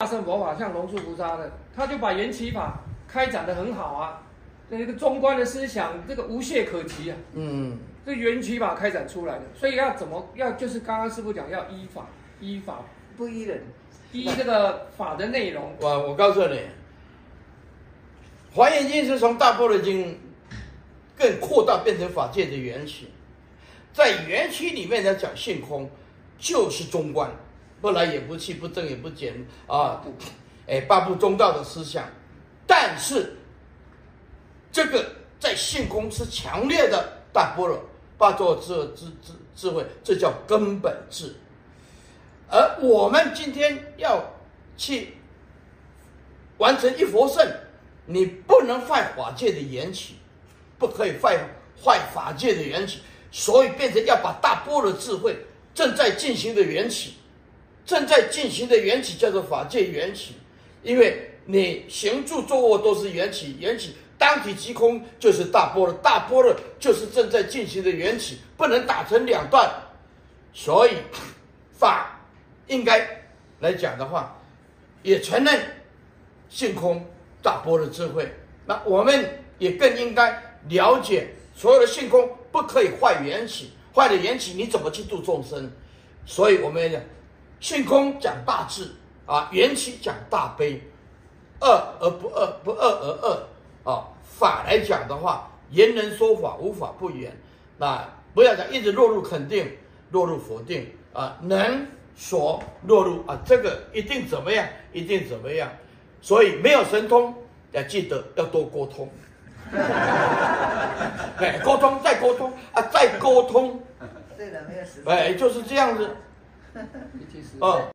大乘佛法像龙树菩萨的，他就把缘起法开展的很好啊，那个中观的思想，这个无懈可击啊。嗯，这缘起法开展出来的，所以要怎么要就是刚刚师傅讲要依法，依法不依人，依这个法的内容。我我告诉你，华严经是从大般若经更扩大变成法界的缘起，在缘起里面来讲性空，就是中观。不来也不去，不增也不减啊！哎，八不中道的思想，但是这个在性空是强烈的大般若，八座智智智智慧，这叫根本智。而我们今天要去完成一佛圣，你不能坏法界的缘起，不可以坏坏法界的缘起，所以变成要把大般若智慧正在进行的缘起。正在进行的缘起叫做法界缘起，因为你行住坐卧都是缘起，缘起当体即空就是大般若，大般若就是正在进行的缘起，不能打成两段。所以法应该来讲的话，也承认性空大波的智慧。那我们也更应该了解，所有的性空不可以坏缘起，坏了缘起你怎么去度众生？所以我们要讲。性空讲大智啊，缘起讲大悲，二而不二，不二而二啊。法来讲的话，言人说法，无法不言。那不要讲一直落入肯定，落入否定啊。能所落入啊，这个一定怎么样？一定怎么样？所以没有神通，要记得要多沟通。哎，沟通再沟通啊，再沟通。对的，没有时间。哎，就是这样子。哦。